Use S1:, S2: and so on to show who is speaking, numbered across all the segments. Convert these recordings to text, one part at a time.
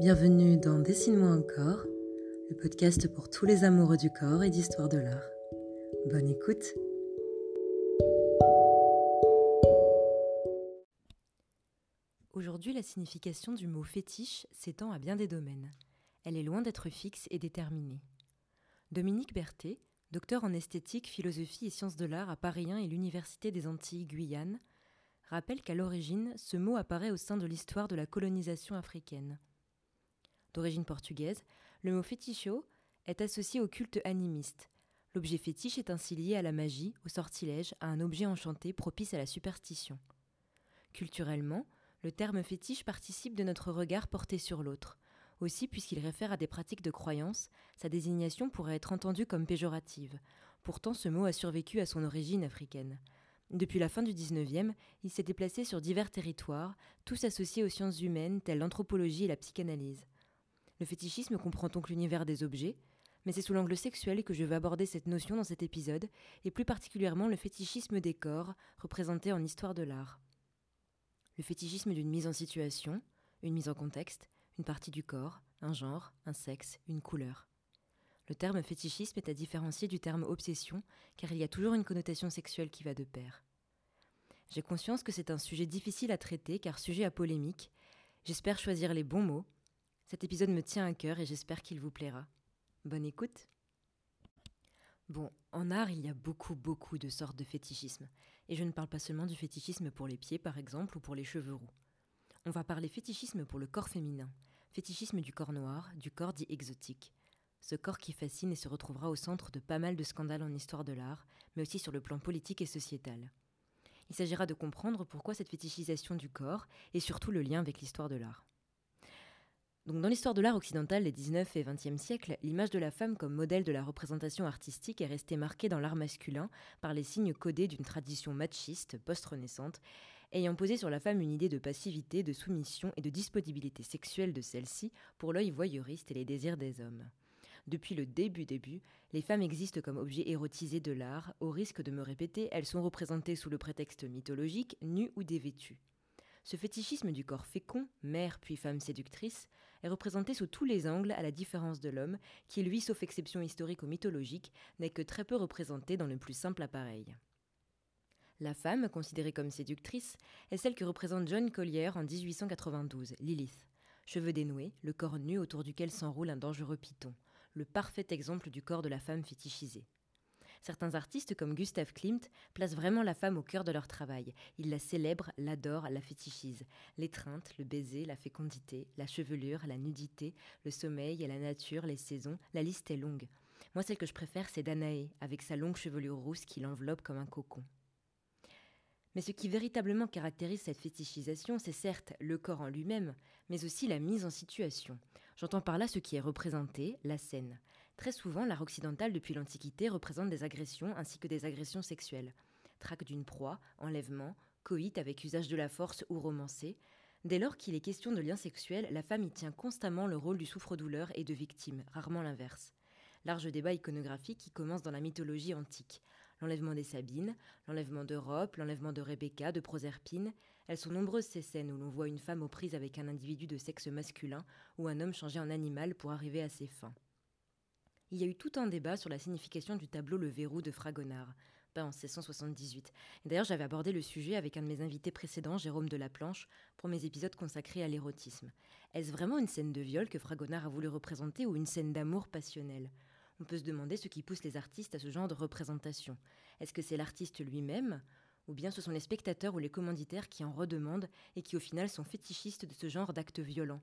S1: Bienvenue dans Dessine-moi un corps, le podcast pour tous les amoureux du corps et d'histoire de l'art. Bonne écoute Aujourd'hui, la signification du mot fétiche s'étend à bien des domaines. Elle est loin d'être fixe et déterminée. Dominique Berthet, docteur en esthétique, philosophie et sciences de l'art à Paris 1 et l'Université des Antilles Guyane, rappelle qu'à l'origine, ce mot apparaît au sein de l'histoire de la colonisation africaine. D'origine portugaise, le mot féticho est associé au culte animiste. L'objet fétiche est ainsi lié à la magie, au sortilège, à un objet enchanté propice à la superstition. Culturellement, le terme fétiche participe de notre regard porté sur l'autre. Aussi, puisqu'il réfère à des pratiques de croyance, sa désignation pourrait être entendue comme péjorative. Pourtant, ce mot a survécu à son origine africaine. Depuis la fin du XIXe, il s'est déplacé sur divers territoires, tous associés aux sciences humaines telles l'anthropologie et la psychanalyse. Le fétichisme comprend donc l'univers des objets, mais c'est sous l'angle sexuel que je vais aborder cette notion dans cet épisode, et plus particulièrement le fétichisme des corps, représenté en histoire de l'art. Le fétichisme d'une mise en situation, une mise en contexte, une partie du corps, un genre, un sexe, une couleur. Le terme fétichisme est à différencier du terme obsession, car il y a toujours une connotation sexuelle qui va de pair. J'ai conscience que c'est un sujet difficile à traiter, car sujet à polémique. J'espère choisir les bons mots cet épisode me tient à cœur et j'espère qu'il vous plaira. Bonne écoute Bon, en art, il y a beaucoup, beaucoup de sortes de fétichisme. Et je ne parle pas seulement du fétichisme pour les pieds, par exemple, ou pour les cheveux roux. On va parler fétichisme pour le corps féminin, fétichisme du corps noir, du corps dit exotique. Ce corps qui fascine et se retrouvera au centre de pas mal de scandales en histoire de l'art, mais aussi sur le plan politique et sociétal. Il s'agira de comprendre pourquoi cette fétichisation du corps et surtout le lien avec l'histoire de l'art dans l'histoire de l'art occidental des 19 et 20e siècles, l'image de la femme comme modèle de la représentation artistique est restée marquée dans l'art masculin par les signes codés d'une tradition machiste post-renaissante, ayant posé sur la femme une idée de passivité, de soumission et de disponibilité sexuelle de celle-ci pour l'œil voyeuriste et les désirs des hommes. Depuis le début début, les femmes existent comme objets érotisés de l'art, au risque de me répéter, elles sont représentées sous le prétexte mythologique, nues ou dévêtues. Ce fétichisme du corps fécond, mère puis femme séductrice, est représenté sous tous les angles à la différence de l'homme, qui lui, sauf exception historique ou mythologique, n'est que très peu représenté dans le plus simple appareil. La femme, considérée comme séductrice, est celle que représente John Collier en 1892, Lilith. Cheveux dénoués, le corps nu autour duquel s'enroule un dangereux python, le parfait exemple du corps de la femme fétichisée. Certains artistes comme Gustav Klimt placent vraiment la femme au cœur de leur travail. Ils la célèbrent, l'adorent, la fétichisent. L'étreinte, le baiser, la fécondité, la chevelure, la nudité, le sommeil la nature, les saisons, la liste est longue. Moi, celle que je préfère, c'est Danaé, avec sa longue chevelure rousse qui l'enveloppe comme un cocon. Mais ce qui véritablement caractérise cette fétichisation, c'est certes le corps en lui-même, mais aussi la mise en situation. J'entends par là ce qui est représenté, la scène. Très souvent, l'art occidental depuis l'Antiquité représente des agressions ainsi que des agressions sexuelles. Traque d'une proie, enlèvement, coït avec usage de la force ou romancé. Dès lors qu'il est question de lien sexuel, la femme y tient constamment le rôle du souffre-douleur et de victime, rarement l'inverse. Large débat iconographique qui commence dans la mythologie antique. L'enlèvement des Sabines, l'enlèvement d'Europe, l'enlèvement de Rebecca, de Proserpine. Elles sont nombreuses ces scènes où l'on voit une femme aux prises avec un individu de sexe masculin ou un homme changé en animal pour arriver à ses fins il y a eu tout un débat sur la signification du tableau Le Verrou de Fragonard, peint en 1678. D'ailleurs, j'avais abordé le sujet avec un de mes invités précédents, Jérôme de la Planche, pour mes épisodes consacrés à l'érotisme. Est-ce vraiment une scène de viol que Fragonard a voulu représenter ou une scène d'amour passionnel On peut se demander ce qui pousse les artistes à ce genre de représentation. Est-ce que c'est l'artiste lui-même ou bien ce sont les spectateurs ou les commanditaires qui en redemandent et qui au final sont fétichistes de ce genre d'actes violents?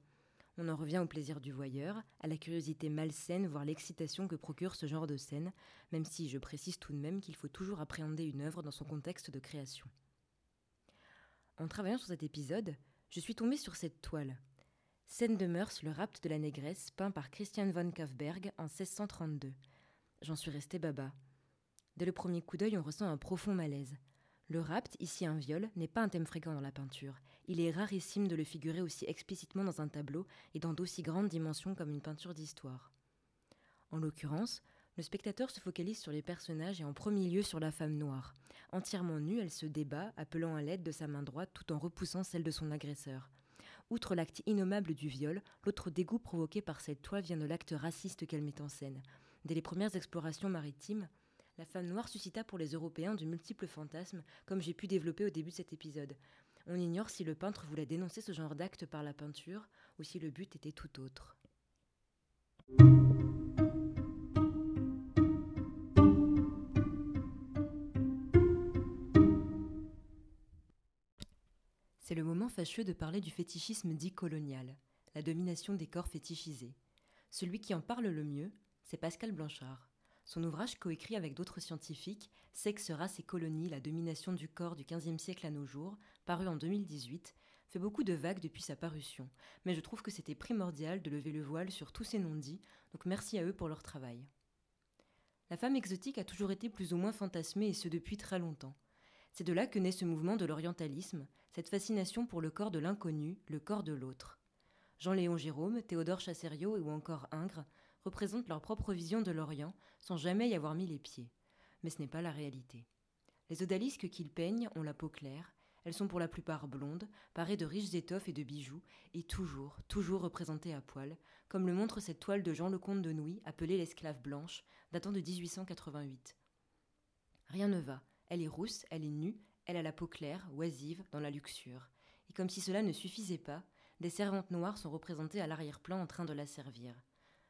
S1: On en revient au plaisir du voyeur, à la curiosité malsaine, voire l'excitation que procure ce genre de scène, même si je précise tout de même qu'il faut toujours appréhender une œuvre dans son contexte de création. En travaillant sur cet épisode, je suis tombée sur cette toile. Scène de mœurs, le rapt de la négresse, peint par Christian von Kaufberg en 1632. J'en suis restée baba. Dès le premier coup d'œil, on ressent un profond malaise. Le rapt, ici un viol, n'est pas un thème fréquent dans la peinture. Il est rarissime de le figurer aussi explicitement dans un tableau et dans d'aussi grandes dimensions comme une peinture d'histoire. En l'occurrence, le spectateur se focalise sur les personnages et en premier lieu sur la femme noire. Entièrement nue, elle se débat, appelant à l'aide de sa main droite tout en repoussant celle de son agresseur. Outre l'acte innommable du viol, l'autre dégoût provoqué par cette toile vient de l'acte raciste qu'elle met en scène. Dès les premières explorations maritimes, la femme noire suscita pour les Européens de multiples fantasmes, comme j'ai pu développer au début de cet épisode. On ignore si le peintre voulait dénoncer ce genre d'acte par la peinture ou si le but était tout autre. C'est le moment fâcheux de parler du fétichisme dit colonial, la domination des corps fétichisés. Celui qui en parle le mieux, c'est Pascal Blanchard. Son ouvrage, coécrit avec d'autres scientifiques, Sexe, race et colonie, la domination du corps du XVe siècle à nos jours, paru en 2018, fait beaucoup de vagues depuis sa parution, mais je trouve que c'était primordial de lever le voile sur tous ces non-dits, donc merci à eux pour leur travail. La femme exotique a toujours été plus ou moins fantasmée, et ce depuis très longtemps. C'est de là que naît ce mouvement de l'orientalisme, cette fascination pour le corps de l'inconnu, le corps de l'autre. Jean-Léon Jérôme, Théodore Chassériau ou encore Ingres représentent leur propre vision de l'Orient sans jamais y avoir mis les pieds. Mais ce n'est pas la réalité. Les odalisques qu'ils peignent ont la peau claire, elles sont pour la plupart blondes, parées de riches étoffes et de bijoux, et toujours, toujours représentées à poil, comme le montre cette toile de Jean le Comte de Nouy, appelée l'esclave blanche, datant de 1888. Rien ne va, elle est rousse, elle est nue, elle a la peau claire, oisive, dans la luxure. Et comme si cela ne suffisait pas, des servantes noires sont représentées à l'arrière-plan en train de la servir.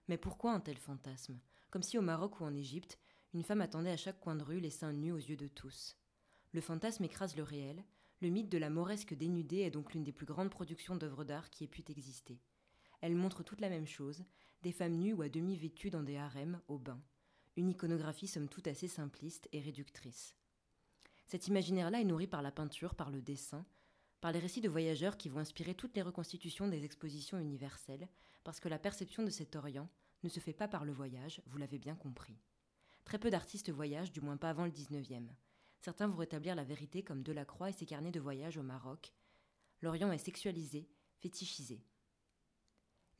S1: Mais pourquoi un tel fantasme? Comme si au Maroc ou en Égypte, une femme attendait à chaque coin de rue les seins nus aux yeux de tous. Le fantasme écrase le réel, le mythe de la mauresque dénudée est donc l'une des plus grandes productions d'œuvres d'art qui ait pu exister. Elle montre toute la même chose, des femmes nues ou à demi vêtues dans des harems, au bain. Une iconographie somme toute assez simpliste et réductrice. Cet imaginaire-là est nourri par la peinture, par le dessin, par les récits de voyageurs qui vont inspirer toutes les reconstitutions des expositions universelles, parce que la perception de cet Orient ne se fait pas par le voyage, vous l'avez bien compris. Très peu d'artistes voyagent, du moins pas avant le 19e. Certains vont rétablir la vérité comme Delacroix et ses carnets de voyage au Maroc. L'Orient est sexualisé, fétichisé.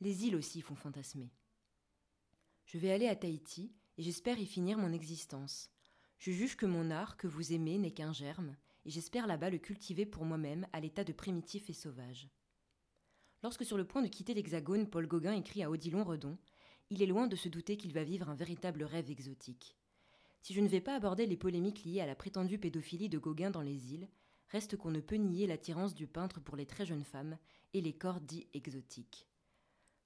S1: Les îles aussi font fantasmer. Je vais aller à Tahiti et j'espère y finir mon existence. Je juge que mon art, que vous aimez, n'est qu'un germe, et j'espère là-bas le cultiver pour moi-même à l'état de primitif et sauvage. Lorsque sur le point de quitter l'Hexagone, Paul Gauguin écrit à Odilon Redon Il est loin de se douter qu'il va vivre un véritable rêve exotique. Si je ne vais pas aborder les polémiques liées à la prétendue pédophilie de Gauguin dans les îles, reste qu'on ne peut nier l'attirance du peintre pour les très jeunes femmes et les corps dits exotiques.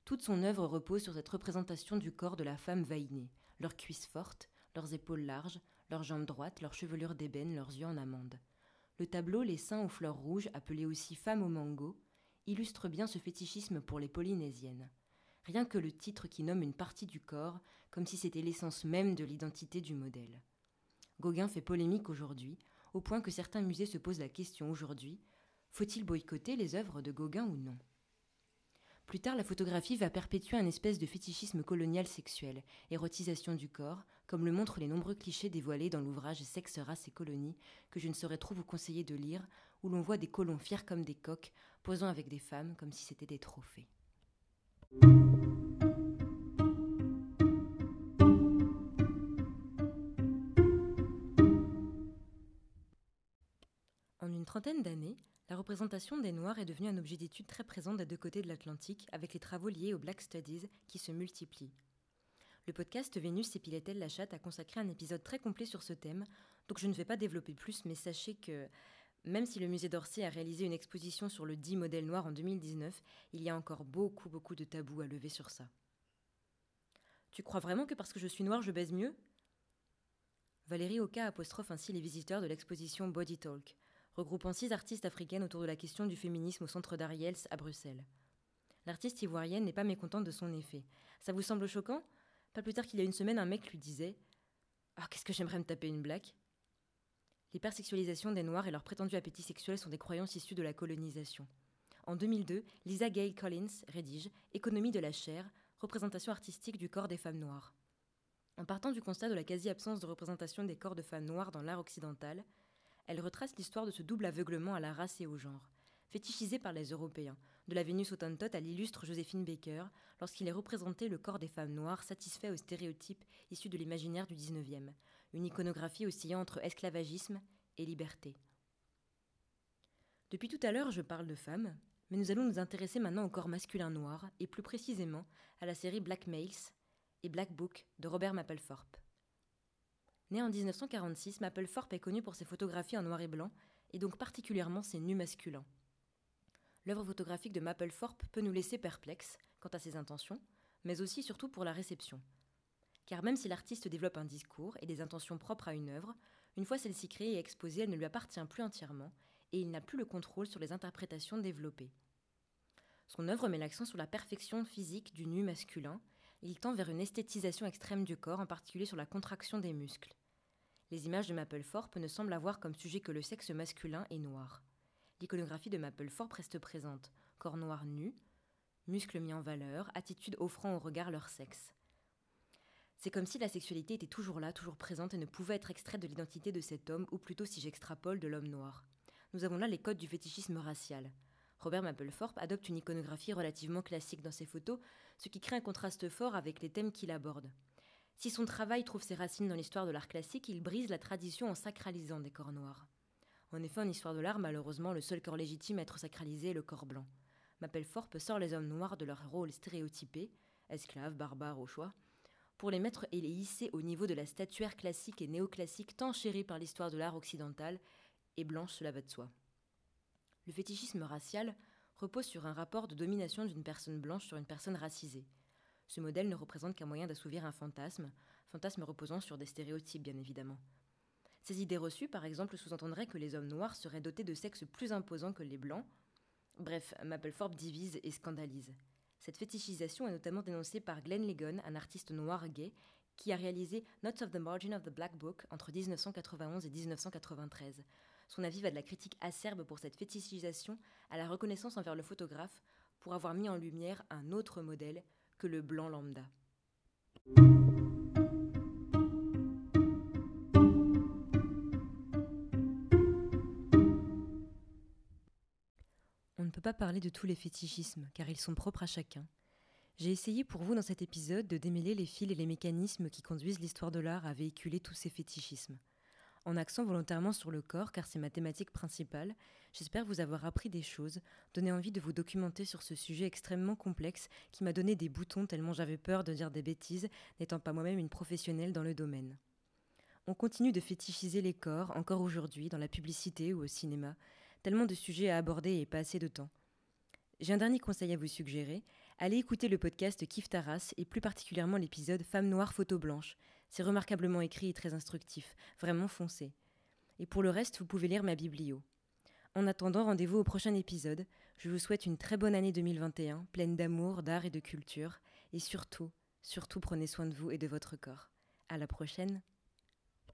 S1: Toute son œuvre repose sur cette représentation du corps de la femme vainée, leurs cuisses fortes, leurs épaules larges, leurs jambes droites, leurs chevelures d'ébène, leurs yeux en amande. Le tableau Les seins aux fleurs rouges, appelé aussi Femme au mango, illustre bien ce fétichisme pour les polynésiennes. Rien que le titre qui nomme une partie du corps, comme si c'était l'essence même de l'identité du modèle. Gauguin fait polémique aujourd'hui, au point que certains musées se posent la question aujourd'hui faut-il boycotter les œuvres de Gauguin ou non? Plus tard, la photographie va perpétuer un espèce de fétichisme colonial sexuel, érotisation du corps, comme le montrent les nombreux clichés dévoilés dans l'ouvrage Sexe, race et colonie, que je ne saurais trop vous conseiller de lire, où l'on voit des colons fiers comme des coqs, posant avec des femmes comme si c'était des trophées. En une trentaine d'années, la représentation des Noirs est devenue un objet d'étude très présent des deux côtés de l'Atlantique, avec les travaux liés aux Black Studies qui se multiplient. Le podcast Vénus et Piletel la a consacré un épisode très complet sur ce thème, donc je ne vais pas développer plus, mais sachez que même si le musée d'Orsay a réalisé une exposition sur le dit modèle noir en 2019, il y a encore beaucoup, beaucoup de tabous à lever sur ça. Tu crois vraiment que parce que je suis noire, je baise mieux? Valérie Oka apostrophe ainsi les visiteurs de l'exposition Body Talk, regroupant six artistes africaines autour de la question du féminisme au centre d'Ariels à Bruxelles. L'artiste ivoirienne n'est pas mécontente de son effet. Ça vous semble choquant? Pas plus tard qu'il y a une semaine, un mec lui disait Ah, qu'est-ce que j'aimerais me taper une blague? L'hypersexualisation des Noirs et leur prétendu appétit sexuel sont des croyances issues de la colonisation. En 2002, Lisa Gay Collins rédige Économie de la chair, représentation artistique du corps des femmes noires. En partant du constat de la quasi-absence de représentation des corps de femmes noires dans l'art occidental, elle retrace l'histoire de ce double aveuglement à la race et au genre, fétichisé par les Européens, de la Vénus Autantote à l'illustre Joséphine Baker, lorsqu'il est représenté le corps des femmes noires satisfait aux stéréotypes issus de l'imaginaire du XIXe, une iconographie oscillant entre esclavagisme et liberté. Depuis tout à l'heure, je parle de femmes, Mais nous allons nous intéresser maintenant au corps masculin noir, et plus précisément à la série Black Males et Black Book de Robert Mapplethorpe. Né en 1946, Mapplethorpe est connu pour ses photographies en noir et blanc, et donc particulièrement ses nus masculins. L'œuvre photographique de Mapplethorpe peut nous laisser perplexes quant à ses intentions, mais aussi surtout pour la réception. Car même si l'artiste développe un discours et des intentions propres à une œuvre, une fois celle-ci créée et exposée, elle ne lui appartient plus entièrement, et il n'a plus le contrôle sur les interprétations développées. Son œuvre met l'accent sur la perfection physique du nu masculin, il tend vers une esthétisation extrême du corps, en particulier sur la contraction des muscles. Les images de Mapplethorpe ne semblent avoir comme sujet que le sexe masculin et noir. L'iconographie de Mapplethorpe reste présente, corps noir nu, muscles mis en valeur, attitude offrant au regard leur sexe. C'est comme si la sexualité était toujours là, toujours présente et ne pouvait être extraite de l'identité de cet homme, ou plutôt si j'extrapole de l'homme noir. Nous avons là les codes du fétichisme racial. Robert Mapplethorpe adopte une iconographie relativement classique dans ses photos, ce qui crée un contraste fort avec les thèmes qu'il aborde. Si son travail trouve ses racines dans l'histoire de l'art classique, il brise la tradition en sacralisant des corps noirs. En effet, en histoire de l'art, malheureusement, le seul corps légitime à être sacralisé est le corps blanc. Mapplethorpe sort les hommes noirs de leur rôle stéréotypé, esclaves, barbares au choix, pour les mettre et les hisser au niveau de la statuaire classique et néoclassique tant chérie par l'histoire de l'art occidental, et blanche cela va de soi. Le fétichisme racial repose sur un rapport de domination d'une personne blanche sur une personne racisée. Ce modèle ne représente qu'un moyen d'assouvir un fantasme, fantasme reposant sur des stéréotypes bien évidemment. Ces idées reçues, par exemple, sous-entendraient que les hommes noirs seraient dotés de sexes plus imposants que les blancs. Bref, Mapplethorpe divise et scandalise. Cette fétichisation est notamment dénoncée par Glenn Ligon, un artiste noir gay, qui a réalisé Notes of the Margin of the Black Book entre 1991 et 1993, son avis va de la critique acerbe pour cette fétichisation à la reconnaissance envers le photographe pour avoir mis en lumière un autre modèle que le blanc lambda. On ne peut pas parler de tous les fétichismes, car ils sont propres à chacun. J'ai essayé pour vous dans cet épisode de démêler les fils et les mécanismes qui conduisent l'histoire de l'art à véhiculer tous ces fétichismes en accent volontairement sur le corps car c'est ma thématique principale. J'espère vous avoir appris des choses, donné envie de vous documenter sur ce sujet extrêmement complexe qui m'a donné des boutons tellement j'avais peur de dire des bêtises, n'étant pas moi-même une professionnelle dans le domaine. On continue de fétichiser les corps, encore aujourd'hui, dans la publicité ou au cinéma, tellement de sujets à aborder et pas assez de temps. J'ai un dernier conseil à vous suggérer. Allez écouter le podcast Kif Taras et plus particulièrement l'épisode Femme noire photo blanche. C'est remarquablement écrit et très instructif, vraiment foncé. Et pour le reste, vous pouvez lire ma biblio. En attendant, rendez-vous au prochain épisode. Je vous souhaite une très bonne année 2021, pleine d'amour, d'art et de culture. Et surtout, surtout prenez soin de vous et de votre corps. À la prochaine!